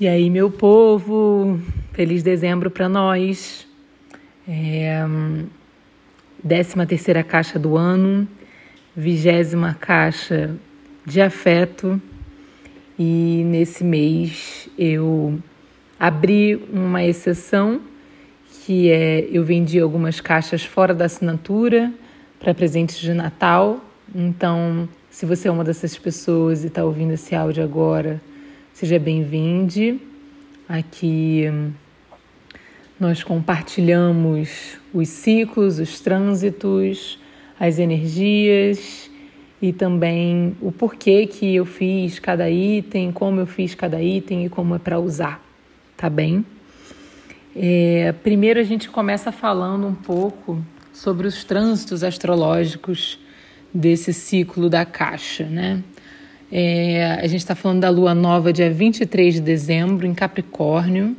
E aí, meu povo, feliz dezembro para nós. É, décima terceira caixa do ano, vigésima caixa de afeto. E nesse mês eu abri uma exceção que é eu vendi algumas caixas fora da assinatura para presentes de Natal. Então, se você é uma dessas pessoas e está ouvindo esse áudio agora, Seja bem-vindo. Aqui nós compartilhamos os ciclos, os trânsitos, as energias e também o porquê que eu fiz cada item, como eu fiz cada item e como é para usar, tá bem? É, primeiro a gente começa falando um pouco sobre os trânsitos astrológicos desse ciclo da caixa, né? É, a gente está falando da lua nova, dia 23 de dezembro, em Capricórnio.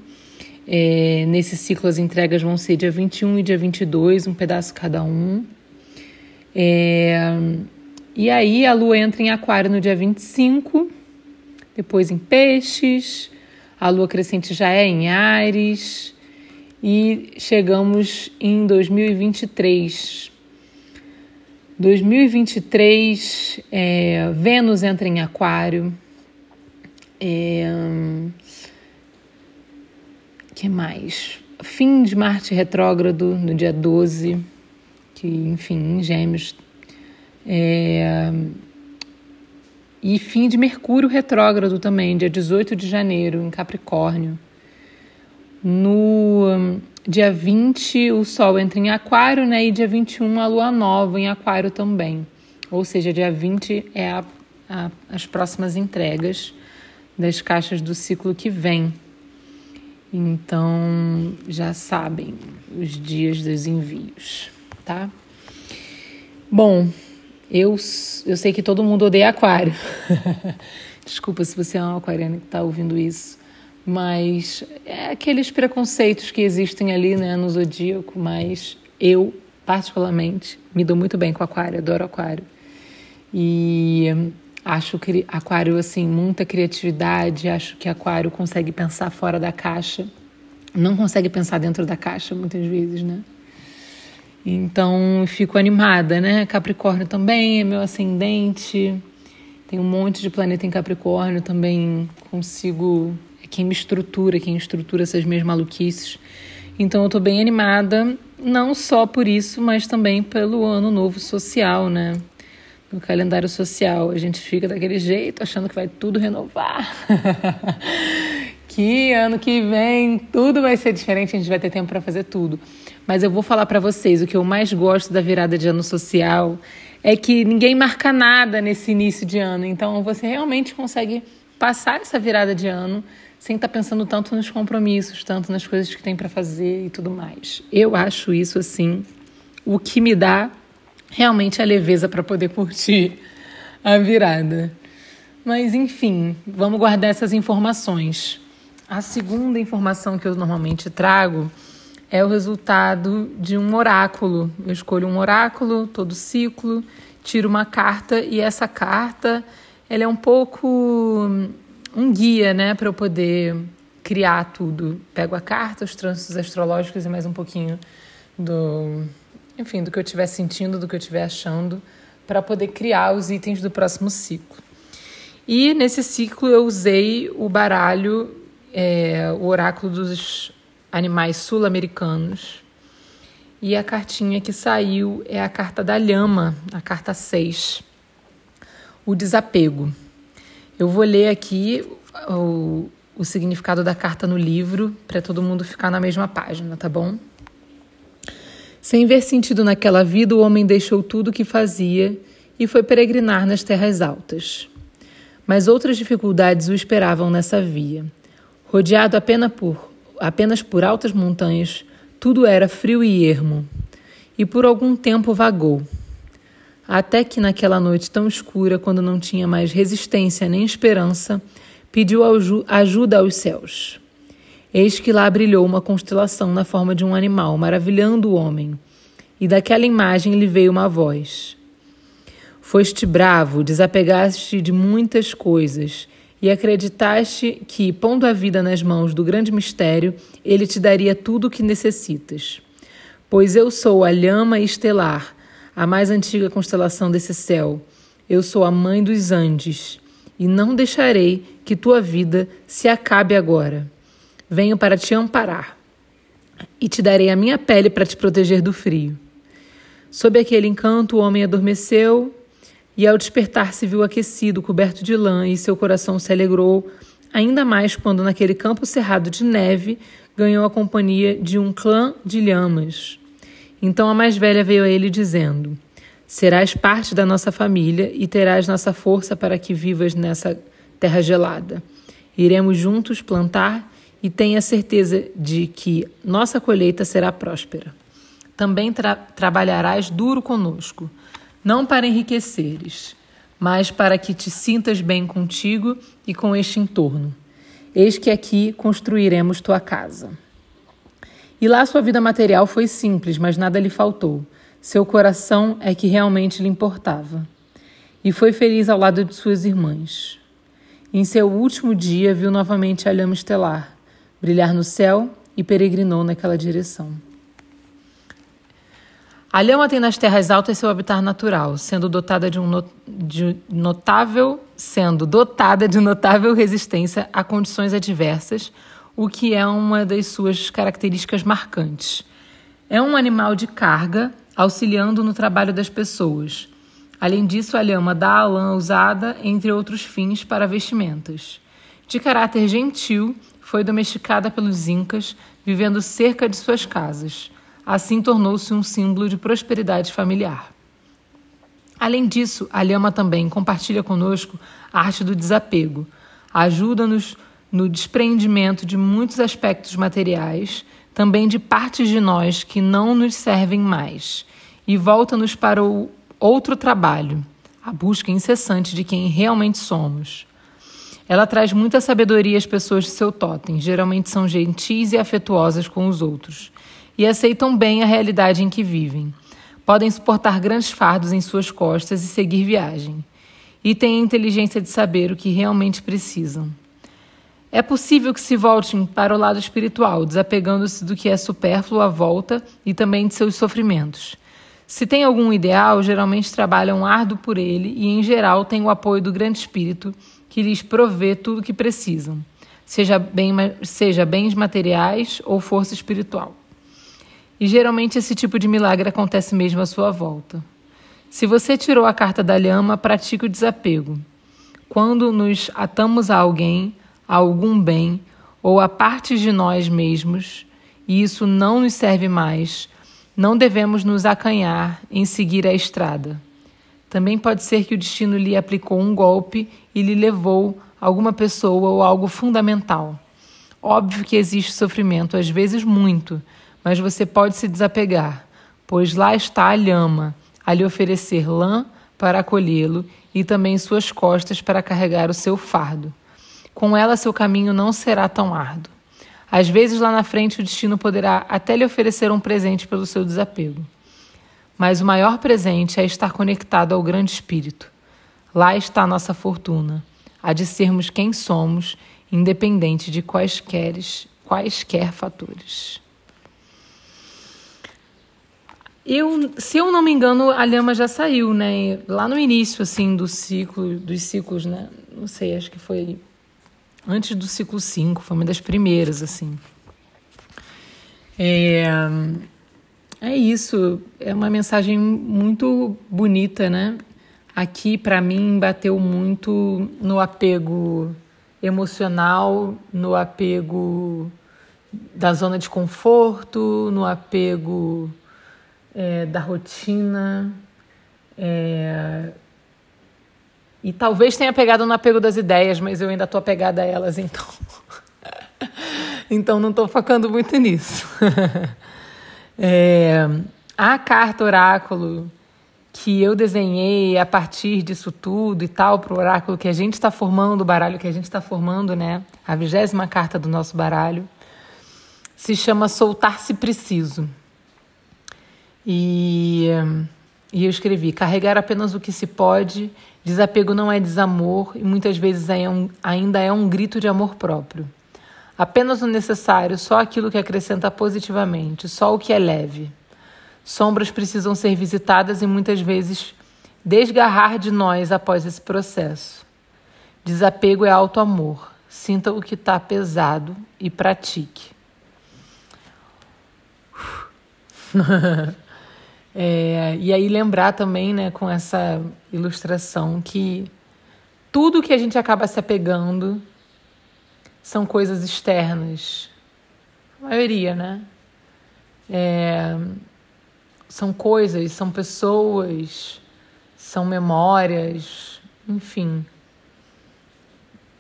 É, nesse ciclo, as entregas vão ser dia 21 e dia 22, um pedaço cada um. É, e aí, a lua entra em Aquário no dia 25, depois em Peixes, a lua crescente já é em Ares, e chegamos em 2023 2023, é, Vênus entra em Aquário. É, que mais? Fim de Marte retrógrado no dia 12, que enfim, em Gêmeos. É, e fim de Mercúrio retrógrado também, dia 18 de janeiro, em Capricórnio. No Dia 20, o Sol entra em Aquário, né? E dia 21, a Lua Nova em Aquário também. Ou seja, dia 20 é a, a, as próximas entregas das caixas do ciclo que vem. Então, já sabem os dias dos envios, tá? Bom, eu, eu sei que todo mundo odeia Aquário. Desculpa se você é um aquariano que está ouvindo isso mas é aqueles preconceitos que existem ali né, no zodíaco, mas eu, particularmente, me dou muito bem com aquário, adoro aquário. E acho que aquário, assim, muita criatividade, acho que aquário consegue pensar fora da caixa, não consegue pensar dentro da caixa, muitas vezes, né? Então, fico animada, né? Capricórnio também é meu ascendente, tem um monte de planeta em Capricórnio, também consigo quem me estrutura, quem estrutura essas minhas maluquices. Então eu tô bem animada, não só por isso, mas também pelo ano novo social, né? No calendário social, a gente fica daquele jeito, achando que vai tudo renovar. que ano que vem tudo vai ser diferente, a gente vai ter tempo para fazer tudo. Mas eu vou falar para vocês, o que eu mais gosto da virada de ano social é que ninguém marca nada nesse início de ano. Então você realmente consegue passar essa virada de ano sem estar tá pensando tanto nos compromissos, tanto nas coisas que tem para fazer e tudo mais. Eu acho isso assim o que me dá realmente a leveza para poder curtir a virada. Mas enfim, vamos guardar essas informações. A segunda informação que eu normalmente trago é o resultado de um oráculo. Eu escolho um oráculo todo ciclo, tiro uma carta e essa carta ela é um pouco um guia, né, para eu poder criar tudo. Pego a carta, os trânsitos astrológicos e mais um pouquinho do, enfim, do que eu estiver sentindo, do que eu estiver achando, para poder criar os itens do próximo ciclo. E nesse ciclo eu usei o baralho, é, o oráculo dos animais sul-americanos. E a cartinha que saiu é a carta da lhama, a carta 6, o desapego. Eu vou ler aqui o, o significado da carta no livro para todo mundo ficar na mesma página, tá bom? Sem ver sentido naquela vida, o homem deixou tudo o que fazia e foi peregrinar nas terras altas. Mas outras dificuldades o esperavam nessa via. Rodeado apenas por, apenas por altas montanhas, tudo era frio e ermo. E por algum tempo vagou até que naquela noite tão escura, quando não tinha mais resistência nem esperança, pediu ajuda aos céus. Eis que lá brilhou uma constelação na forma de um animal, maravilhando o homem, e daquela imagem lhe veio uma voz. Foste bravo, desapegaste de muitas coisas, e acreditaste que, pondo a vida nas mãos do grande mistério, ele te daria tudo o que necessitas. Pois eu sou a lhama estelar, a mais antiga constelação desse céu. Eu sou a mãe dos Andes, e não deixarei que tua vida se acabe agora. Venho para te amparar, e te darei a minha pele para te proteger do frio. Sob aquele encanto, o homem adormeceu e ao despertar se viu aquecido, coberto de lã, e seu coração se alegrou ainda mais quando naquele campo cerrado de neve ganhou a companhia de um clã de lhamas. Então a mais velha veio a ele dizendo: Serás parte da nossa família e terás nossa força para que vivas nessa terra gelada. Iremos juntos plantar e tenha certeza de que nossa colheita será próspera. Também tra trabalharás duro conosco não para enriqueceres, mas para que te sintas bem contigo e com este entorno. Eis que aqui construiremos tua casa. E lá sua vida material foi simples, mas nada lhe faltou. Seu coração é que realmente lhe importava. E foi feliz ao lado de suas irmãs. Em seu último dia, viu novamente a lhama estelar brilhar no céu e peregrinou naquela direção. A lhama tem nas terras altas seu habitat natural, sendo dotada de um de notável, sendo dotada de notável resistência a condições adversas, o que é uma das suas características marcantes. É um animal de carga, auxiliando no trabalho das pessoas. Além disso, a lhama dá a lã usada, entre outros fins, para vestimentas. De caráter gentil, foi domesticada pelos incas, vivendo cerca de suas casas. Assim tornou-se um símbolo de prosperidade familiar. Além disso, a Lhama também compartilha conosco a arte do desapego. Ajuda-nos no desprendimento de muitos aspectos materiais, também de partes de nós que não nos servem mais, e volta-nos para o outro trabalho, a busca incessante de quem realmente somos. Ela traz muita sabedoria às pessoas de seu totem, geralmente são gentis e afetuosas com os outros e aceitam bem a realidade em que vivem. Podem suportar grandes fardos em suas costas e seguir viagem. E têm a inteligência de saber o que realmente precisam. É possível que se voltem para o lado espiritual, desapegando-se do que é supérfluo à volta e também de seus sofrimentos. Se tem algum ideal, geralmente trabalham árduo por ele e, em geral, têm o apoio do Grande Espírito, que lhes provê tudo o que precisam, seja, bem, seja bens materiais ou força espiritual. E geralmente esse tipo de milagre acontece mesmo à sua volta. Se você tirou a carta da lhama, pratique o desapego. Quando nos atamos a alguém, a algum bem ou a partes de nós mesmos, e isso não nos serve mais, não devemos nos acanhar em seguir a estrada. Também pode ser que o destino lhe aplicou um golpe e lhe levou alguma pessoa ou algo fundamental. Óbvio que existe sofrimento, às vezes muito, mas você pode se desapegar, pois lá está a lhama, a lhe oferecer lã para acolhê-lo e também suas costas para carregar o seu fardo. Com ela, seu caminho não será tão árduo. Às vezes, lá na frente, o destino poderá até lhe oferecer um presente pelo seu desapego. Mas o maior presente é estar conectado ao Grande Espírito. Lá está a nossa fortuna, a de sermos quem somos, independente de quaisquer, quaisquer fatores. Eu, se eu não me engano, a Lhama já saiu, né? Lá no início, assim, do ciclo, dos ciclos, né? Não sei, acho que foi antes do ciclo 5, foi uma das primeiras, assim. É, é isso, é uma mensagem muito bonita, né? Aqui, para mim, bateu muito no apego emocional, no apego da zona de conforto, no apego é, da rotina. É, e talvez tenha pegado no apego das ideias, mas eu ainda estou apegada a elas, então. então não estou focando muito nisso. é, a carta oráculo que eu desenhei a partir disso tudo e tal, para o oráculo que a gente está formando, o baralho que a gente está formando, né? A vigésima carta do nosso baralho, se chama Soltar-se Preciso. E e eu escrevi: carregar apenas o que se pode, desapego não é desamor e muitas vezes é um, ainda é um grito de amor próprio. Apenas o necessário, só aquilo que acrescenta positivamente, só o que é leve. Sombras precisam ser visitadas e muitas vezes desgarrar de nós após esse processo. Desapego é alto amor. Sinta o que está pesado e pratique. é, e aí lembrar também, né, com essa ilustração que tudo que a gente acaba se apegando são coisas externas. A maioria, né? É, são coisas, são pessoas, são memórias, enfim.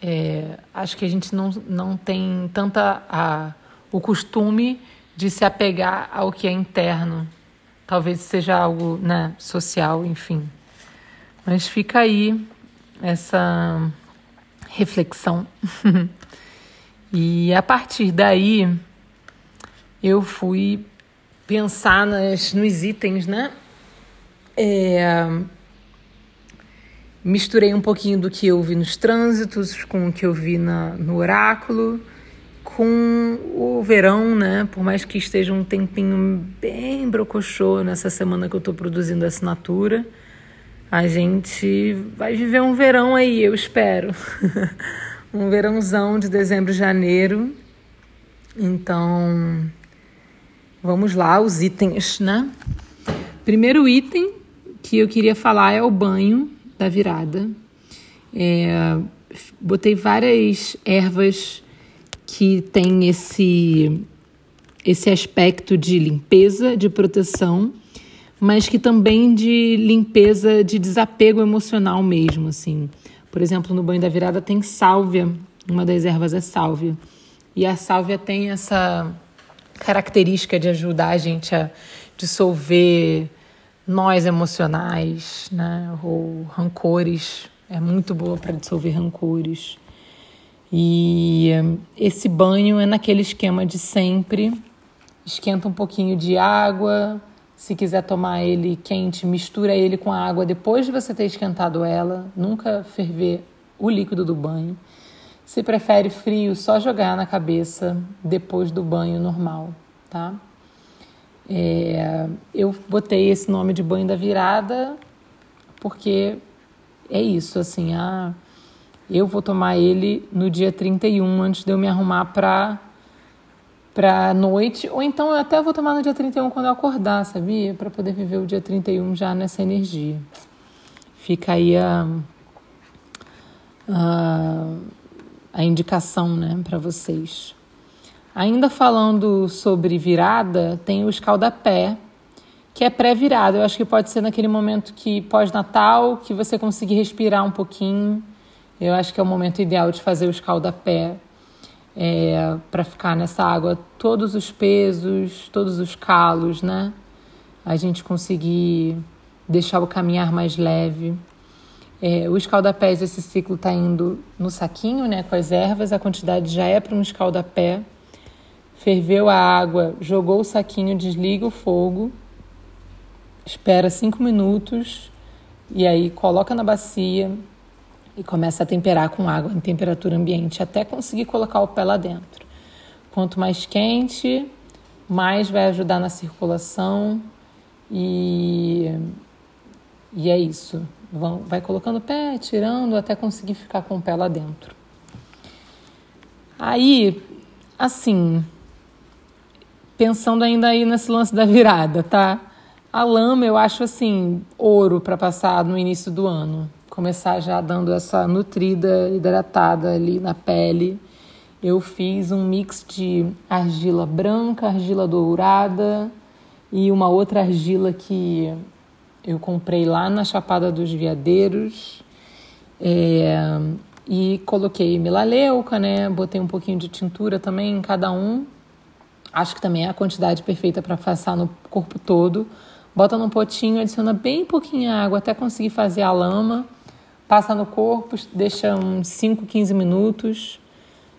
É, acho que a gente não, não tem tanta a, o costume de se apegar ao que é interno. Talvez seja algo né, social, enfim. Mas fica aí essa reflexão. e a partir daí eu fui pensar nas, nos itens, né? É, misturei um pouquinho do que eu vi nos trânsitos com o que eu vi na, no oráculo, com o verão, né? Por mais que esteja um tempinho bem brocochô nessa semana que eu estou produzindo a assinatura, a gente vai viver um verão aí, eu espero. um verãozão de dezembro, janeiro. Então, Vamos lá, os itens, né? Primeiro item que eu queria falar é o banho da virada. É, botei várias ervas que têm esse, esse aspecto de limpeza, de proteção, mas que também de limpeza, de desapego emocional mesmo, assim. Por exemplo, no banho da virada tem sálvia, uma das ervas é sálvia. E a sálvia tem essa característica de ajudar a gente a dissolver nós emocionais, né? Ou rancores. É muito boa para dissolver rancores. E esse banho é naquele esquema de sempre. Esquenta um pouquinho de água. Se quiser tomar ele quente, mistura ele com a água depois de você ter esquentado ela. Nunca ferver o líquido do banho. Se prefere frio, só jogar na cabeça depois do banho normal, tá? É, eu botei esse nome de banho da virada porque é isso, assim, ah, eu vou tomar ele no dia 31 antes de eu me arrumar para para noite, ou então eu até vou tomar no dia 31 quando eu acordar, sabia? Para poder viver o dia 31 já nessa energia. Fica aí a, a a indicação né, para vocês. Ainda falando sobre virada, tem o escaldapé, que é pré-virada. Eu acho que pode ser naquele momento que pós-natal, que você conseguir respirar um pouquinho. Eu acho que é o momento ideal de fazer o escaldapé é, para ficar nessa água todos os pesos, todos os calos, né? A gente conseguir deixar o caminhar mais leve. É, o escaldapés, esse ciclo está indo no saquinho, né, com as ervas, a quantidade já é para um escaldapé. Ferveu a água, jogou o saquinho, desliga o fogo, espera cinco minutos e aí coloca na bacia e começa a temperar com água em temperatura ambiente até conseguir colocar o pé lá dentro. Quanto mais quente, mais vai ajudar na circulação e, e é isso. Vão, vai colocando o pé, tirando até conseguir ficar com o pé lá dentro. Aí, assim, pensando ainda aí nesse lance da virada, tá? A lama eu acho assim, ouro para passar no início do ano. Começar já dando essa nutrida, hidratada ali na pele. Eu fiz um mix de argila branca, argila dourada e uma outra argila que eu comprei lá na Chapada dos Veadeiros é, e coloquei melaleuca, né? Botei um pouquinho de tintura também em cada um. Acho que também é a quantidade perfeita para passar no corpo todo. Bota num potinho, adiciona bem pouquinho água até conseguir fazer a lama. Passa no corpo, deixa uns 5, 15 minutos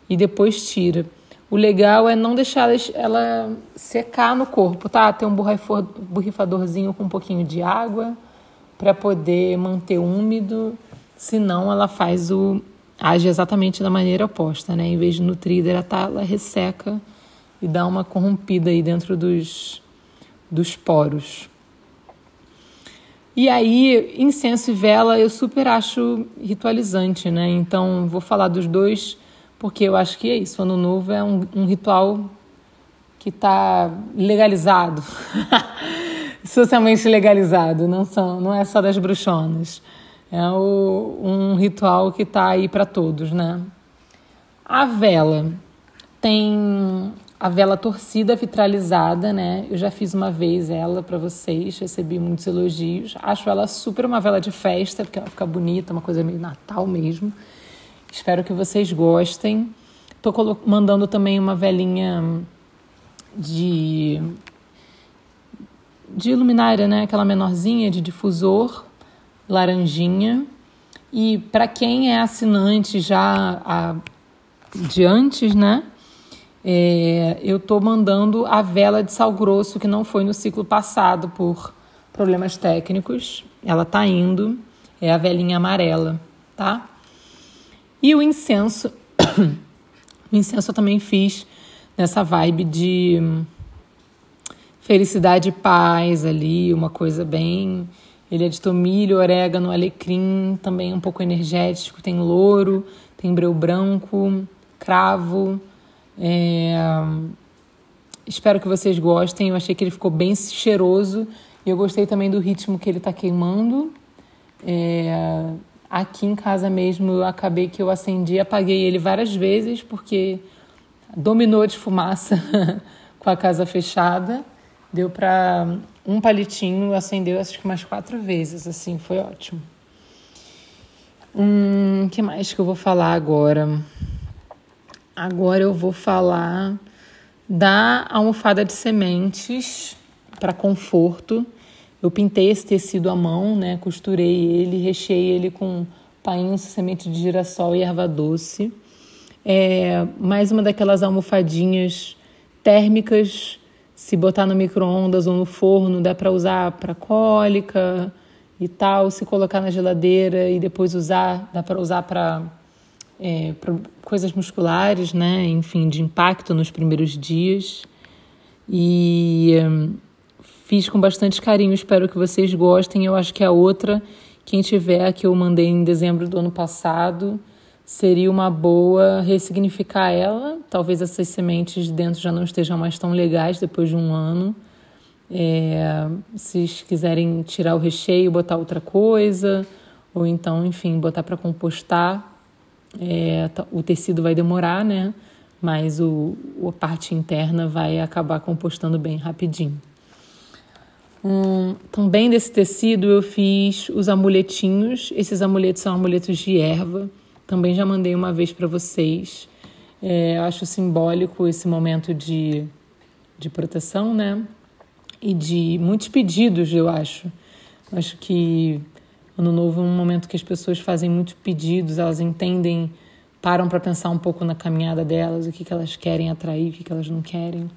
e depois tira. o legal é não deixar ela secar no corpo, tá? Ter um borrifadorzinho com um pouquinho de água para poder manter úmido, senão ela faz o age exatamente da maneira oposta, né? Em vez de nutrir, hidratar, ela resseca e dá uma corrompida aí dentro dos, dos poros. E aí, incenso e vela eu super acho ritualizante, né? Então, vou falar dos dois, porque eu acho que é isso. Ano Novo é um, um ritual que está legalizado, socialmente legalizado, não, são, não é só das bruxonas. É o, um ritual que está aí para todos, né? A vela tem a vela torcida vitralizada, né? Eu já fiz uma vez ela para vocês, recebi muitos elogios. Acho ela super uma vela de festa, porque ela fica bonita, uma coisa meio Natal mesmo. Espero que vocês gostem. Tô mandando também uma velinha de de luminária, né? Aquela menorzinha de difusor, laranjinha. E para quem é assinante já a, de antes, né? É, eu estou mandando a vela de sal grosso que não foi no ciclo passado por problemas técnicos. Ela está indo, é a velinha amarela, tá? E o incenso, o incenso eu também fiz nessa vibe de felicidade e paz ali, uma coisa bem. Ele é de tomilho, orégano, alecrim, também um pouco energético. Tem louro, tem breu branco, cravo é... Espero que vocês gostem. Eu achei que ele ficou bem cheiroso e eu gostei também do ritmo que ele está queimando. É... Aqui em casa mesmo eu acabei que eu acendi e apaguei ele várias vezes porque dominou de fumaça com a casa fechada. Deu para um palitinho, acendeu acho que umas quatro vezes, assim, foi ótimo. Hum, que mais que eu vou falar agora? Agora eu vou falar da almofada de sementes para conforto. Eu pintei esse tecido à mão, né? Costurei ele, recheei ele com painho, semente de girassol e erva doce. É mais uma daquelas almofadinhas térmicas. Se botar no micro-ondas ou no forno, dá para usar para cólica e tal. Se colocar na geladeira e depois usar, dá para usar para é, coisas musculares, né? Enfim, de impacto nos primeiros dias. E hum, fiz com bastante carinho, espero que vocês gostem. Eu acho que a outra, quem tiver, que eu mandei em dezembro do ano passado, seria uma boa ressignificar ela. Talvez essas sementes dentro já não estejam mais tão legais depois de um ano. É, se quiserem tirar o recheio, botar outra coisa, ou então, enfim, botar para compostar, é, o tecido vai demorar, né? Mas o, a parte interna vai acabar compostando bem rapidinho. Hum, também desse tecido eu fiz os amuletinhos. Esses amuletos são amuletos de erva. Também já mandei uma vez para vocês. É, acho simbólico esse momento de, de proteção, né? E de muitos pedidos, eu acho. Acho que Ano Novo é um momento que as pessoas fazem muitos pedidos, elas entendem, param para pensar um pouco na caminhada delas, o que, que elas querem atrair, o que, que elas não querem.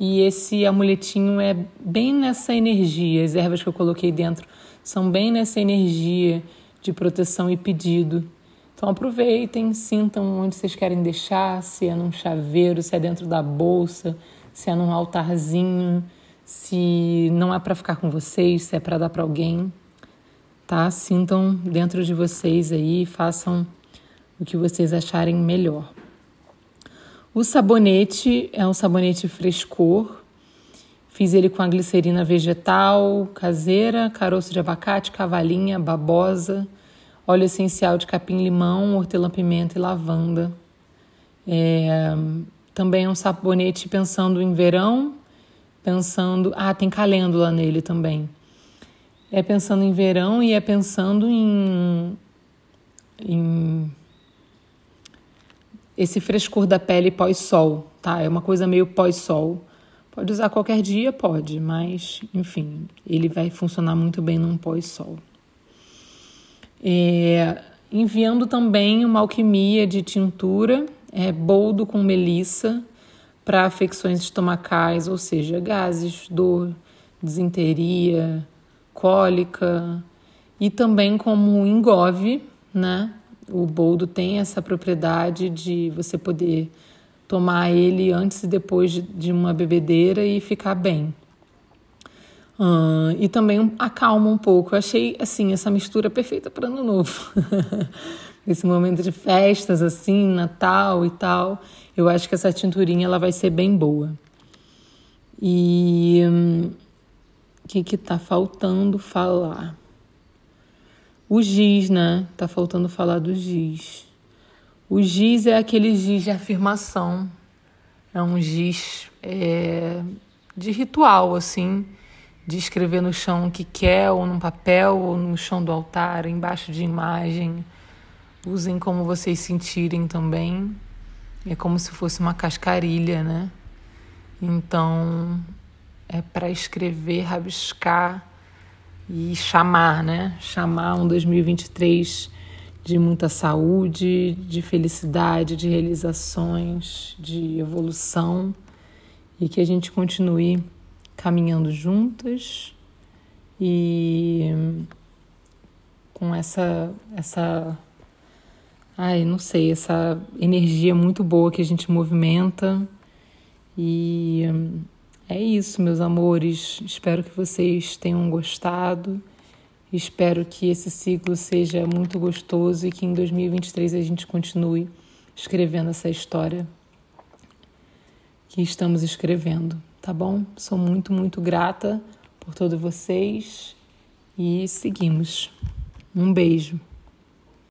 E esse amuletinho é bem nessa energia, as ervas que eu coloquei dentro são bem nessa energia de proteção e pedido. Então aproveitem, sintam onde vocês querem deixar, se é num chaveiro, se é dentro da bolsa, se é num altarzinho, se não é para ficar com vocês, se é para dar para alguém tá? Sintam dentro de vocês aí, façam o que vocês acharem melhor. O sabonete é um sabonete frescor. Fiz ele com a glicerina vegetal, caseira, caroço de abacate, cavalinha, babosa, óleo essencial de capim-limão, hortelã-pimenta e lavanda. É, também é um sabonete pensando em verão, pensando. Ah, tem calêndula nele também é pensando em verão e é pensando em, em esse frescor da pele pós-sol, tá? É uma coisa meio pós-sol. Pode usar qualquer dia, pode, mas enfim, ele vai funcionar muito bem num pós-sol. É, enviando também uma alquimia de tintura, é boldo com melissa, para afecções estomacais, ou seja, gases, dor, desinteria, cólica e também como engove, né? O boldo tem essa propriedade de você poder tomar ele antes e depois de uma bebedeira e ficar bem. E também acalma um pouco. Eu achei assim essa mistura perfeita para ano novo. Esse momento de festas assim, Natal e tal. Eu acho que essa tinturinha ela vai ser bem boa. E hum, que que tá faltando falar? O giz, né? Tá faltando falar do giz. O giz é aquele giz de afirmação. É um giz é, de ritual, assim, de escrever no chão o que quer, ou num papel, ou no chão do altar, embaixo de imagem. Usem como vocês sentirem também. É como se fosse uma cascarilha, né? Então, é para escrever, rabiscar e chamar, né? Chamar um 2023 de muita saúde, de felicidade, de realizações, de evolução e que a gente continue caminhando juntas e com essa essa ai, não sei, essa energia muito boa que a gente movimenta e é isso, meus amores. Espero que vocês tenham gostado. Espero que esse ciclo seja muito gostoso e que em 2023 a gente continue escrevendo essa história que estamos escrevendo, tá bom? Sou muito, muito grata por todos vocês e seguimos. Um beijo.